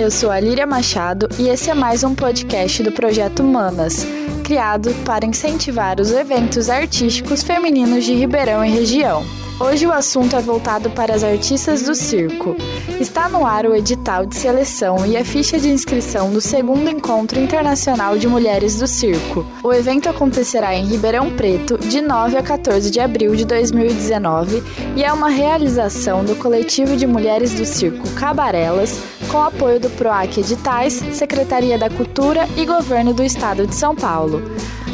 Eu sou a Líria Machado e esse é mais um podcast do Projeto Manas, criado para incentivar os eventos artísticos femininos de Ribeirão e região. Hoje o assunto é voltado para as artistas do circo. Está no ar o edital de seleção e a ficha de inscrição do segundo Encontro Internacional de Mulheres do Circo. O evento acontecerá em Ribeirão Preto de 9 a 14 de abril de 2019 e é uma realização do coletivo de mulheres do circo Cabarelas, com apoio do PROAC Editais, Secretaria da Cultura e Governo do Estado de São Paulo.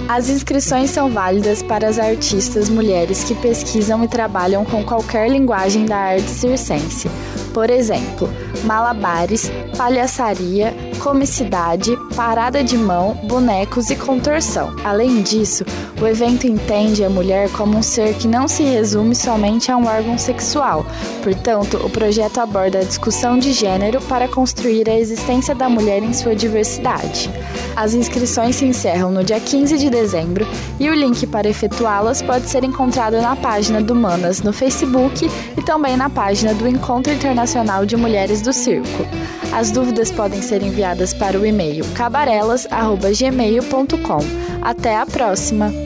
As inscrições são válidas para as artistas mulheres que pesquisam e trabalham com qualquer linguagem da arte circense. Por exemplo, malabares, palhaçaria, comicidade, parada de mão, bonecos e contorção. Além disso, o evento entende a mulher como um ser que não se resume somente a um órgão sexual. Portanto, o projeto aborda a discussão de gênero para construir a existência da mulher em sua diversidade. As inscrições se encerram no dia 15 de dezembro e o link para efetuá-las pode ser encontrado na página do Manas no Facebook e também na página do Encontro Internacional de Mulheres do Circo. As dúvidas podem ser enviadas para o e-mail cabarelas.gmail.com. Até a próxima!